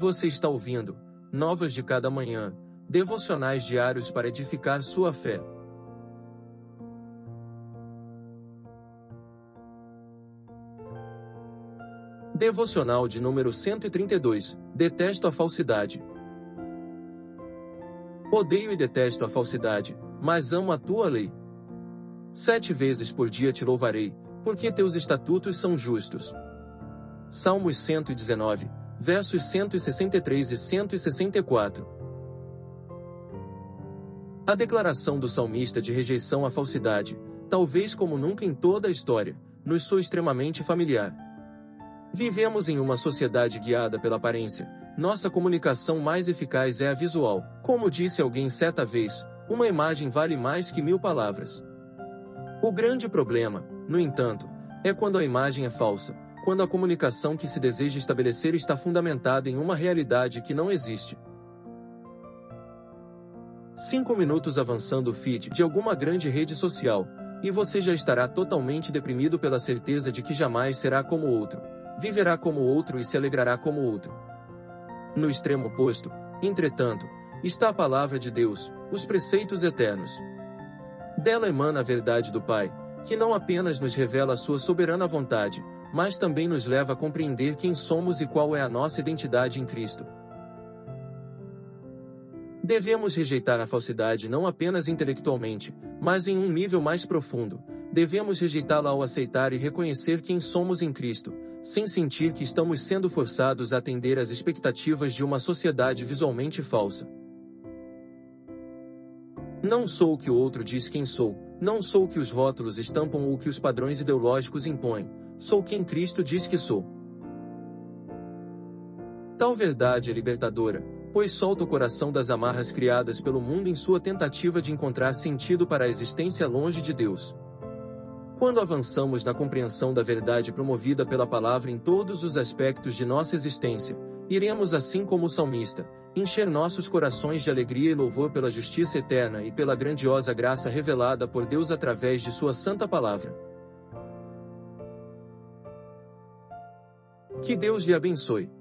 Você está ouvindo Novas de Cada Manhã, devocionais diários para edificar sua fé. Devocional de número 132 Detesto a falsidade. Odeio e detesto a falsidade, mas amo a tua lei. Sete vezes por dia te louvarei, porque teus estatutos são justos. Salmos 119, versos 163 e 164. A declaração do salmista de rejeição à falsidade, talvez como nunca em toda a história, nos soa extremamente familiar. Vivemos em uma sociedade guiada pela aparência. Nossa comunicação mais eficaz é a visual. Como disse alguém certa vez, uma imagem vale mais que mil palavras. O grande problema, no entanto, é quando a imagem é falsa, quando a comunicação que se deseja estabelecer está fundamentada em uma realidade que não existe. Cinco minutos avançando o feed de alguma grande rede social, e você já estará totalmente deprimido pela certeza de que jamais será como outro, viverá como outro e se alegrará como outro. No extremo oposto, entretanto, está a palavra de Deus, os preceitos eternos. Dela emana a verdade do Pai, que não apenas nos revela a sua soberana vontade, mas também nos leva a compreender quem somos e qual é a nossa identidade em Cristo. Devemos rejeitar a falsidade não apenas intelectualmente, mas em um nível mais profundo. Devemos rejeitá-la ao aceitar e reconhecer quem somos em Cristo, sem sentir que estamos sendo forçados a atender às expectativas de uma sociedade visualmente falsa. Não sou o que o outro diz quem sou, não sou o que os rótulos estampam ou o que os padrões ideológicos impõem, sou quem Cristo diz que sou. Tal verdade é libertadora, pois solta o coração das amarras criadas pelo mundo em sua tentativa de encontrar sentido para a existência longe de Deus. Quando avançamos na compreensão da verdade promovida pela palavra em todos os aspectos de nossa existência, iremos assim como o salmista, encher nossos corações de alegria e louvor pela justiça eterna e pela grandiosa graça revelada por Deus através de Sua Santa Palavra. Que Deus lhe abençoe.